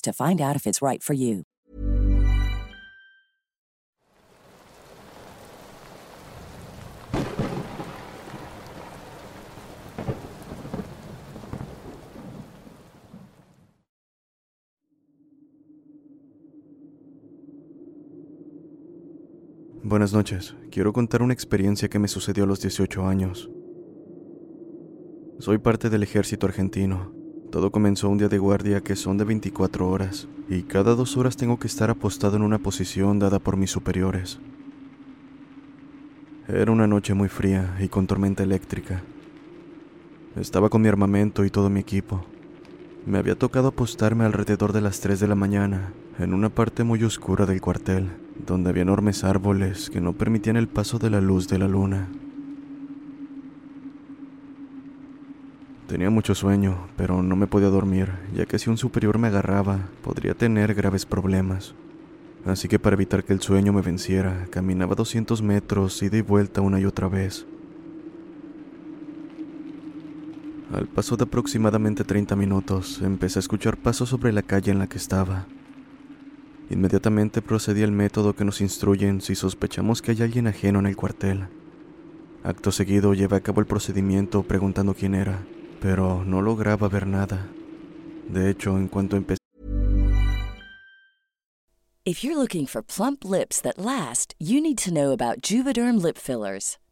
to find out if it's right for you. Buenas noches. Quiero contar una experiencia que me sucedió a los 18 años. Soy parte del ejército argentino. Todo comenzó un día de guardia que son de 24 horas, y cada dos horas tengo que estar apostado en una posición dada por mis superiores. Era una noche muy fría y con tormenta eléctrica. Estaba con mi armamento y todo mi equipo. Me había tocado apostarme alrededor de las 3 de la mañana, en una parte muy oscura del cuartel, donde había enormes árboles que no permitían el paso de la luz de la luna. Tenía mucho sueño, pero no me podía dormir, ya que si un superior me agarraba, podría tener graves problemas. Así que para evitar que el sueño me venciera, caminaba 200 metros ida y vuelta una y otra vez. Al paso de aproximadamente 30 minutos, empecé a escuchar pasos sobre la calle en la que estaba. Inmediatamente procedí al método que nos instruyen si sospechamos que hay alguien ajeno en el cuartel. Acto seguido llevé a cabo el procedimiento preguntando quién era, pero no lograba ver nada. De hecho, en cuanto empecé If you're looking for plump lips that last, you need to know about Juvederm lip fillers.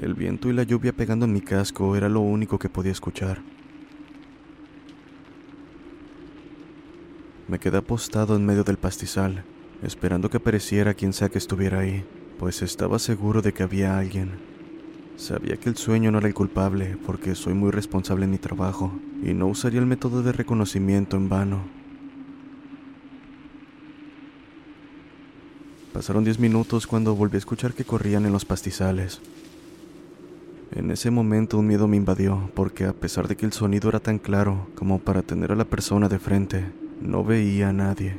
El viento y la lluvia pegando en mi casco era lo único que podía escuchar. Me quedé apostado en medio del pastizal, esperando que apareciera quien sea que estuviera ahí, pues estaba seguro de que había alguien. Sabía que el sueño no era el culpable, porque soy muy responsable en mi trabajo, y no usaría el método de reconocimiento en vano. Pasaron diez minutos cuando volví a escuchar que corrían en los pastizales. En ese momento un miedo me invadió, porque a pesar de que el sonido era tan claro como para tener a la persona de frente, no veía a nadie.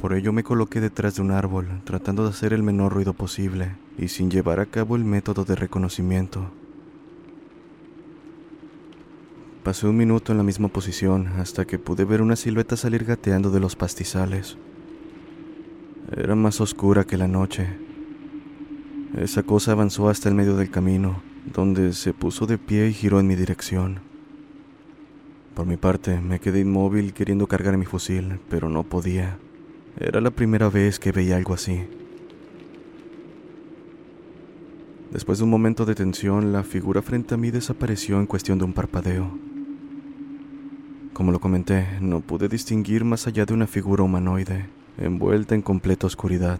Por ello me coloqué detrás de un árbol, tratando de hacer el menor ruido posible y sin llevar a cabo el método de reconocimiento. Pasé un minuto en la misma posición hasta que pude ver una silueta salir gateando de los pastizales. Era más oscura que la noche. Esa cosa avanzó hasta el medio del camino, donde se puso de pie y giró en mi dirección. Por mi parte, me quedé inmóvil queriendo cargar mi fusil, pero no podía. Era la primera vez que veía algo así. Después de un momento de tensión, la figura frente a mí desapareció en cuestión de un parpadeo. Como lo comenté, no pude distinguir más allá de una figura humanoide, envuelta en completa oscuridad.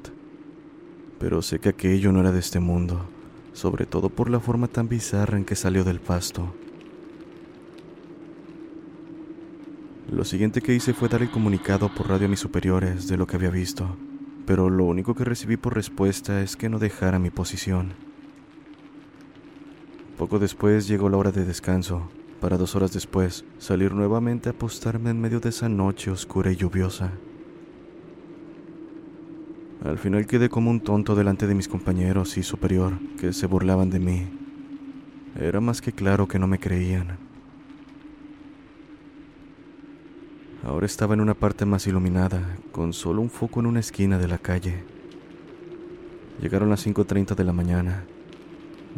Pero sé que aquello no era de este mundo, sobre todo por la forma tan bizarra en que salió del pasto. Lo siguiente que hice fue dar el comunicado por radio a mis superiores de lo que había visto, pero lo único que recibí por respuesta es que no dejara mi posición. Poco después llegó la hora de descanso, para dos horas después salir nuevamente a apostarme en medio de esa noche oscura y lluviosa. Al final quedé como un tonto delante de mis compañeros y superior, que se burlaban de mí. Era más que claro que no me creían. Ahora estaba en una parte más iluminada, con solo un foco en una esquina de la calle. Llegaron las 5.30 de la mañana.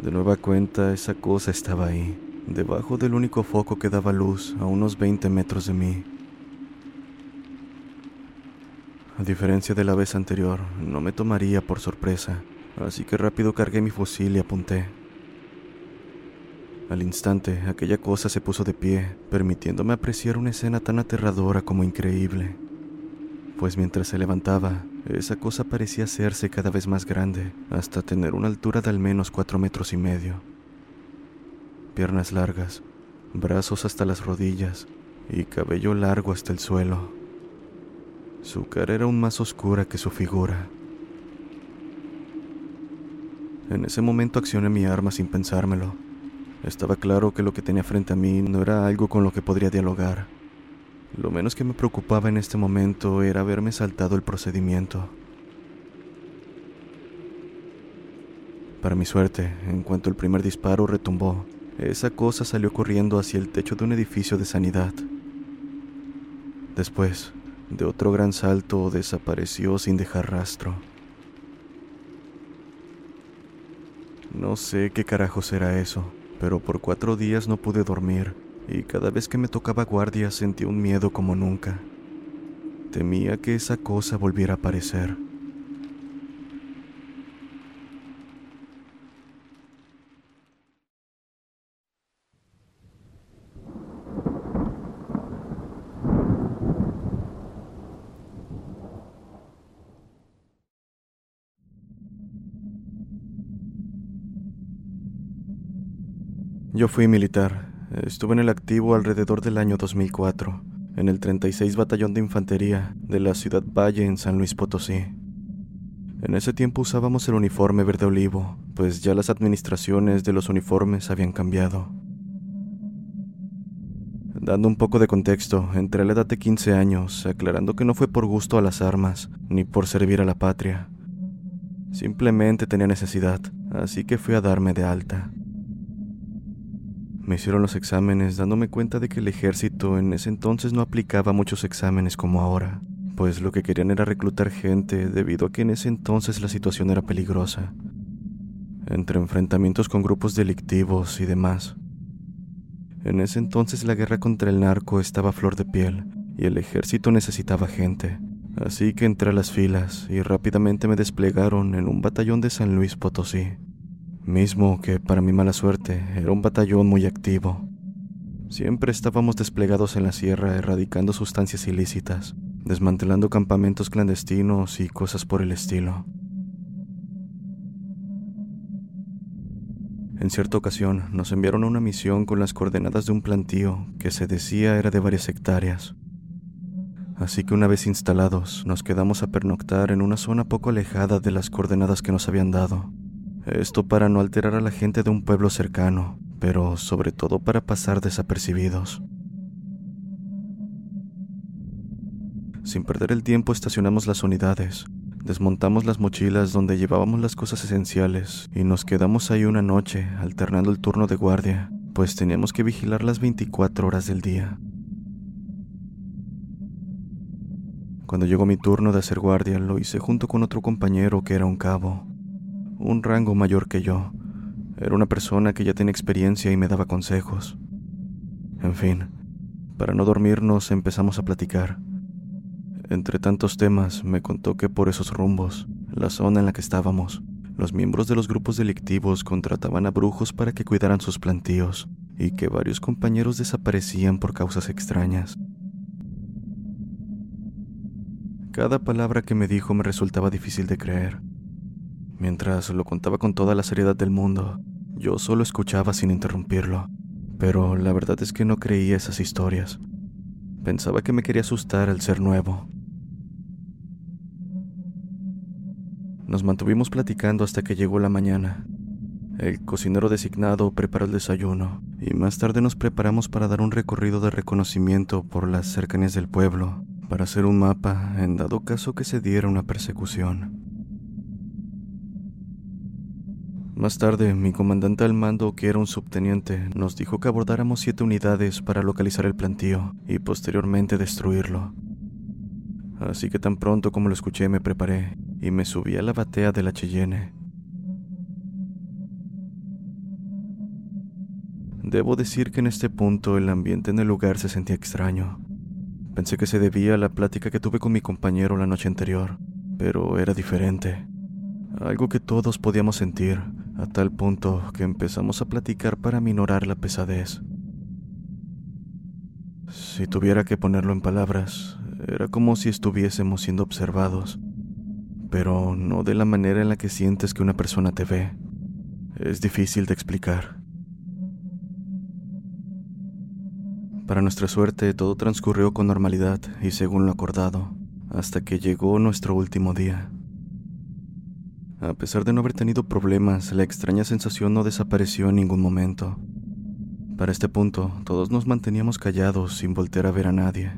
De nueva cuenta, esa cosa estaba ahí, debajo del único foco que daba luz a unos 20 metros de mí. A diferencia de la vez anterior, no me tomaría por sorpresa, así que rápido cargué mi fusil y apunté. Al instante, aquella cosa se puso de pie, permitiéndome apreciar una escena tan aterradora como increíble. Pues mientras se levantaba, esa cosa parecía hacerse cada vez más grande, hasta tener una altura de al menos cuatro metros y medio. Piernas largas, brazos hasta las rodillas y cabello largo hasta el suelo. Su cara era aún más oscura que su figura. En ese momento accioné mi arma sin pensármelo estaba claro que lo que tenía frente a mí no era algo con lo que podría dialogar. Lo menos que me preocupaba en este momento era haberme saltado el procedimiento. Para mi suerte, en cuanto el primer disparo retumbó, esa cosa salió corriendo hacia el techo de un edificio de sanidad. Después, de otro gran salto, desapareció sin dejar rastro. No sé qué carajo era eso pero por cuatro días no pude dormir y cada vez que me tocaba guardia sentía un miedo como nunca. Temía que esa cosa volviera a aparecer. Yo fui militar. Estuve en el activo alrededor del año 2004, en el 36 Batallón de Infantería de la ciudad Valle en San Luis Potosí. En ese tiempo usábamos el uniforme verde olivo, pues ya las administraciones de los uniformes habían cambiado. Dando un poco de contexto, entré a la edad de 15 años, aclarando que no fue por gusto a las armas, ni por servir a la patria. Simplemente tenía necesidad, así que fui a darme de alta. Me hicieron los exámenes dándome cuenta de que el ejército en ese entonces no aplicaba muchos exámenes como ahora, pues lo que querían era reclutar gente debido a que en ese entonces la situación era peligrosa, entre enfrentamientos con grupos delictivos y demás. En ese entonces la guerra contra el narco estaba a flor de piel y el ejército necesitaba gente, así que entré a las filas y rápidamente me desplegaron en un batallón de San Luis Potosí mismo que para mi mala suerte era un batallón muy activo. Siempre estábamos desplegados en la sierra erradicando sustancias ilícitas, desmantelando campamentos clandestinos y cosas por el estilo. En cierta ocasión nos enviaron a una misión con las coordenadas de un plantío que se decía era de varias hectáreas. Así que una vez instalados, nos quedamos a pernoctar en una zona poco alejada de las coordenadas que nos habían dado. Esto para no alterar a la gente de un pueblo cercano, pero sobre todo para pasar desapercibidos. Sin perder el tiempo estacionamos las unidades, desmontamos las mochilas donde llevábamos las cosas esenciales y nos quedamos ahí una noche alternando el turno de guardia, pues teníamos que vigilar las 24 horas del día. Cuando llegó mi turno de hacer guardia, lo hice junto con otro compañero que era un cabo, un rango mayor que yo. Era una persona que ya tenía experiencia y me daba consejos. En fin, para no dormirnos empezamos a platicar. Entre tantos temas, me contó que por esos rumbos, la zona en la que estábamos, los miembros de los grupos delictivos contrataban a brujos para que cuidaran sus plantíos y que varios compañeros desaparecían por causas extrañas. Cada palabra que me dijo me resultaba difícil de creer. Mientras lo contaba con toda la seriedad del mundo, yo solo escuchaba sin interrumpirlo, pero la verdad es que no creía esas historias. Pensaba que me quería asustar al ser nuevo. Nos mantuvimos platicando hasta que llegó la mañana. El cocinero designado preparó el desayuno y más tarde nos preparamos para dar un recorrido de reconocimiento por las cercanías del pueblo, para hacer un mapa en dado caso que se diera una persecución. Más tarde, mi comandante al mando, que era un subteniente, nos dijo que abordáramos siete unidades para localizar el plantío y posteriormente destruirlo. Así que tan pronto como lo escuché me preparé y me subí a la batea de la Cheyenne. Debo decir que en este punto el ambiente en el lugar se sentía extraño. Pensé que se debía a la plática que tuve con mi compañero la noche anterior, pero era diferente. Algo que todos podíamos sentir, a tal punto que empezamos a platicar para minorar la pesadez. Si tuviera que ponerlo en palabras, era como si estuviésemos siendo observados, pero no de la manera en la que sientes que una persona te ve. Es difícil de explicar. Para nuestra suerte, todo transcurrió con normalidad y según lo acordado, hasta que llegó nuestro último día. A pesar de no haber tenido problemas, la extraña sensación no desapareció en ningún momento. Para este punto, todos nos manteníamos callados sin voltear a ver a nadie.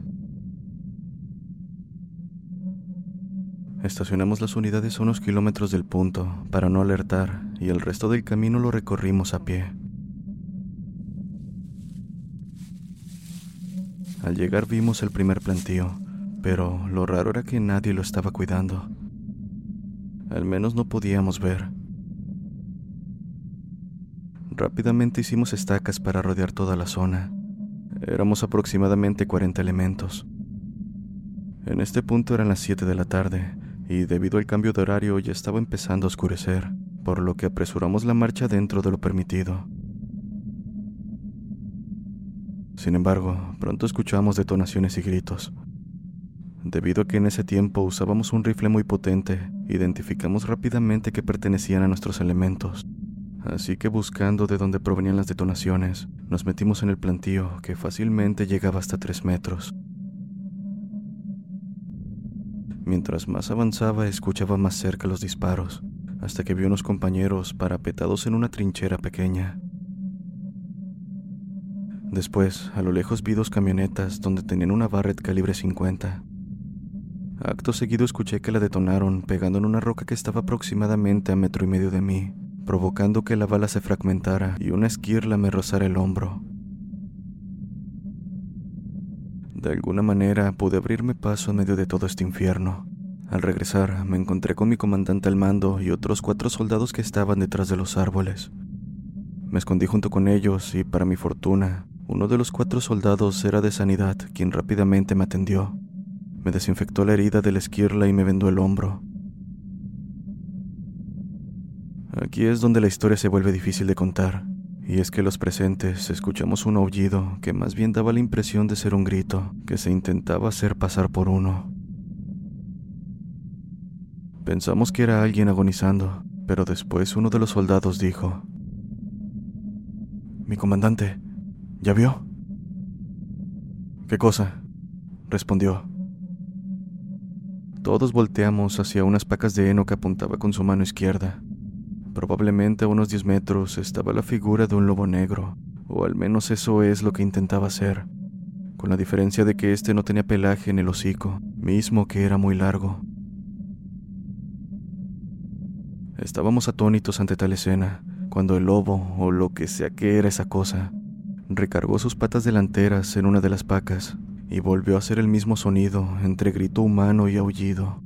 Estacionamos las unidades a unos kilómetros del punto para no alertar y el resto del camino lo recorrimos a pie. Al llegar vimos el primer plantío, pero lo raro era que nadie lo estaba cuidando. Al menos no podíamos ver. Rápidamente hicimos estacas para rodear toda la zona. Éramos aproximadamente 40 elementos. En este punto eran las 7 de la tarde y debido al cambio de horario ya estaba empezando a oscurecer, por lo que apresuramos la marcha dentro de lo permitido. Sin embargo, pronto escuchamos detonaciones y gritos. Debido a que en ese tiempo usábamos un rifle muy potente, identificamos rápidamente que pertenecían a nuestros elementos. Así que buscando de dónde provenían las detonaciones, nos metimos en el plantío que fácilmente llegaba hasta tres metros. Mientras más avanzaba, escuchaba más cerca los disparos, hasta que vi unos compañeros parapetados en una trinchera pequeña. Después, a lo lejos vi dos camionetas donde tenían una Barrett calibre 50. Acto seguido escuché que la detonaron pegando en una roca que estaba aproximadamente a metro y medio de mí, provocando que la bala se fragmentara y una esquirla me rozara el hombro. De alguna manera pude abrirme paso en medio de todo este infierno. Al regresar, me encontré con mi comandante al mando y otros cuatro soldados que estaban detrás de los árboles. Me escondí junto con ellos y, para mi fortuna, uno de los cuatro soldados era de sanidad, quien rápidamente me atendió. Me desinfectó la herida de la esquirla y me vendó el hombro. Aquí es donde la historia se vuelve difícil de contar, y es que los presentes escuchamos un aullido que más bien daba la impresión de ser un grito que se intentaba hacer pasar por uno. Pensamos que era alguien agonizando, pero después uno de los soldados dijo, Mi comandante, ¿ya vio? ¿Qué cosa? respondió. Todos volteamos hacia unas pacas de heno que apuntaba con su mano izquierda. Probablemente a unos 10 metros estaba la figura de un lobo negro, o al menos eso es lo que intentaba hacer, con la diferencia de que este no tenía pelaje en el hocico, mismo que era muy largo. Estábamos atónitos ante tal escena, cuando el lobo, o lo que sea que era esa cosa, recargó sus patas delanteras en una de las pacas y volvió a hacer el mismo sonido entre grito humano y aullido.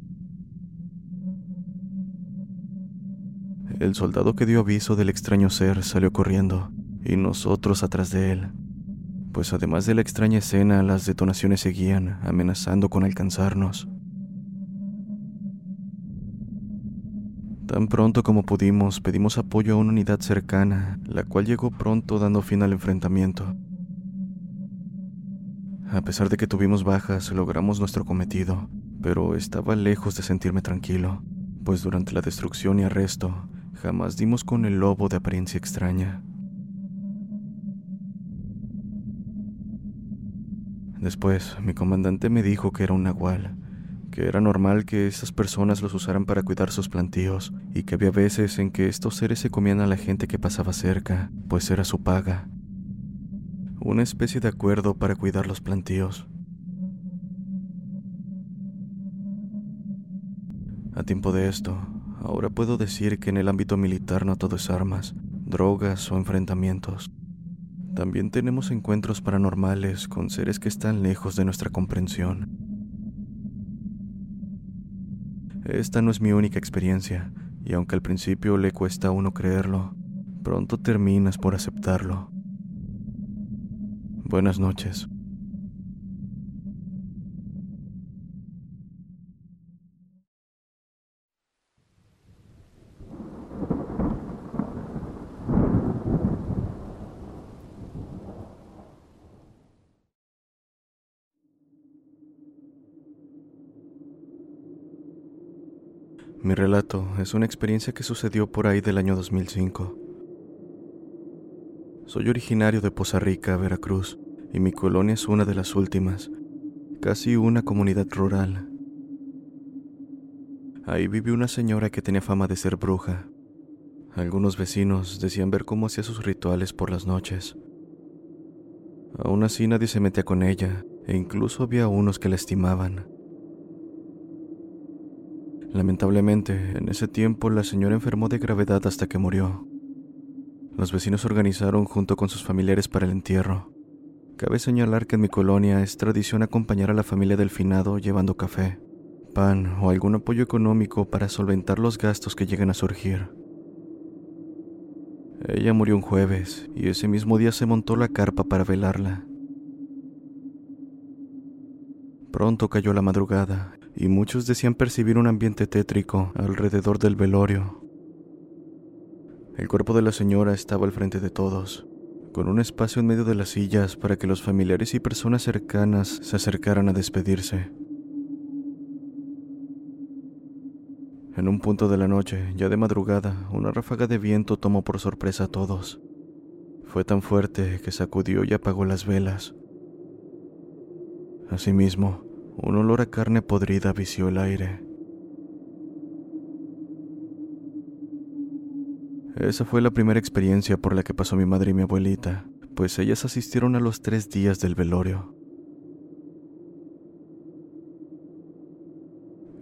El soldado que dio aviso del extraño ser salió corriendo y nosotros atrás de él, pues además de la extraña escena las detonaciones seguían amenazando con alcanzarnos. Tan pronto como pudimos, pedimos apoyo a una unidad cercana, la cual llegó pronto dando fin al enfrentamiento. A pesar de que tuvimos bajas, logramos nuestro cometido, pero estaba lejos de sentirme tranquilo, pues durante la destrucción y arresto, jamás dimos con el lobo de apariencia extraña. Después, mi comandante me dijo que era un nahual, que era normal que esas personas los usaran para cuidar sus plantíos y que había veces en que estos seres se comían a la gente que pasaba cerca, pues era su paga. Una especie de acuerdo para cuidar los plantíos. A tiempo de esto, ahora puedo decir que en el ámbito militar no todo es armas, drogas o enfrentamientos. También tenemos encuentros paranormales con seres que están lejos de nuestra comprensión esta no es mi única experiencia, y aunque al principio le cuesta a uno creerlo, pronto terminas por aceptarlo. Buenas noches. Mi relato es una experiencia que sucedió por ahí del año 2005. Soy originario de Poza Rica, Veracruz, y mi colonia es una de las últimas, casi una comunidad rural. Ahí vive una señora que tenía fama de ser bruja. Algunos vecinos decían ver cómo hacía sus rituales por las noches. Aún así nadie se metía con ella, e incluso había unos que la estimaban. Lamentablemente, en ese tiempo la señora enfermó de gravedad hasta que murió. Los vecinos organizaron junto con sus familiares para el entierro. Cabe señalar que en mi colonia es tradición acompañar a la familia del finado llevando café, pan o algún apoyo económico para solventar los gastos que llegan a surgir. Ella murió un jueves y ese mismo día se montó la carpa para velarla. Pronto cayó la madrugada y muchos decían percibir un ambiente tétrico alrededor del velorio. El cuerpo de la señora estaba al frente de todos, con un espacio en medio de las sillas para que los familiares y personas cercanas se acercaran a despedirse. En un punto de la noche, ya de madrugada, una ráfaga de viento tomó por sorpresa a todos. Fue tan fuerte que sacudió y apagó las velas. Asimismo, un olor a carne podrida vició el aire. Esa fue la primera experiencia por la que pasó mi madre y mi abuelita, pues ellas asistieron a los tres días del velorio.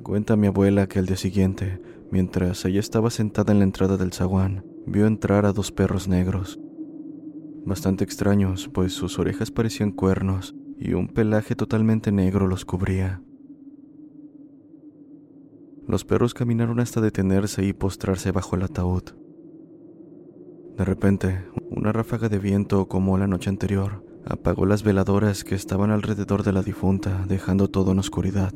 Cuenta mi abuela que al día siguiente, mientras ella estaba sentada en la entrada del zaguán, vio entrar a dos perros negros. Bastante extraños, pues sus orejas parecían cuernos y un pelaje totalmente negro los cubría. Los perros caminaron hasta detenerse y postrarse bajo el ataúd. De repente, una ráfaga de viento como la noche anterior apagó las veladoras que estaban alrededor de la difunta, dejando todo en oscuridad.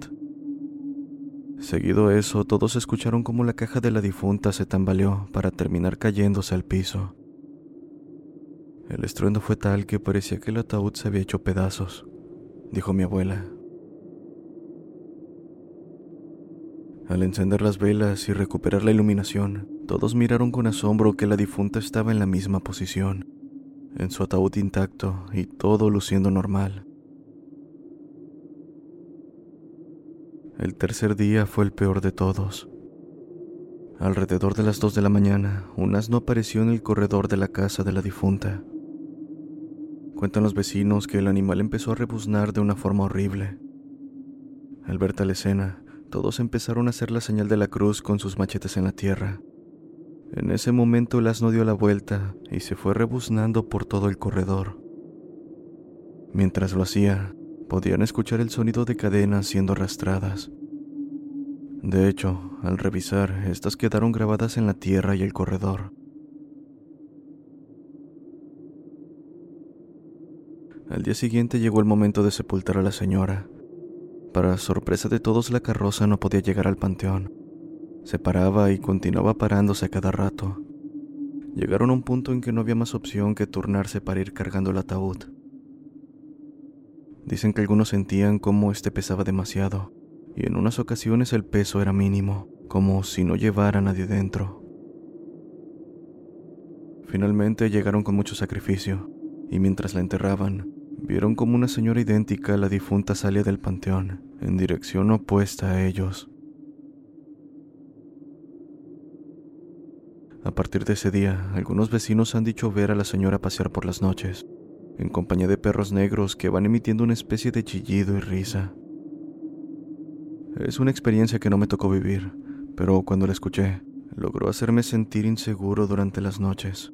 Seguido eso, todos escucharon como la caja de la difunta se tambaleó para terminar cayéndose al piso. El estruendo fue tal que parecía que el ataúd se había hecho pedazos dijo mi abuela. Al encender las velas y recuperar la iluminación, todos miraron con asombro que la difunta estaba en la misma posición, en su ataúd intacto y todo luciendo normal. El tercer día fue el peor de todos. Alrededor de las dos de la mañana, un asno apareció en el corredor de la casa de la difunta. Cuentan los vecinos que el animal empezó a rebuznar de una forma horrible. Al ver tal escena, todos empezaron a hacer la señal de la cruz con sus machetes en la tierra. En ese momento el asno dio la vuelta y se fue rebuznando por todo el corredor. Mientras lo hacía, podían escuchar el sonido de cadenas siendo arrastradas. De hecho, al revisar, estas quedaron grabadas en la tierra y el corredor. Al día siguiente llegó el momento de sepultar a la señora. Para sorpresa de todos, la carroza no podía llegar al panteón. Se paraba y continuaba parándose a cada rato. Llegaron a un punto en que no había más opción que turnarse para ir cargando el ataúd. Dicen que algunos sentían como este pesaba demasiado, y en unas ocasiones el peso era mínimo, como si no llevara a nadie dentro. Finalmente llegaron con mucho sacrificio, y mientras la enterraban, vieron como una señora idéntica a la difunta salía del panteón, en dirección opuesta a ellos. A partir de ese día, algunos vecinos han dicho ver a la señora pasear por las noches, en compañía de perros negros que van emitiendo una especie de chillido y risa. Es una experiencia que no me tocó vivir, pero cuando la escuché, logró hacerme sentir inseguro durante las noches.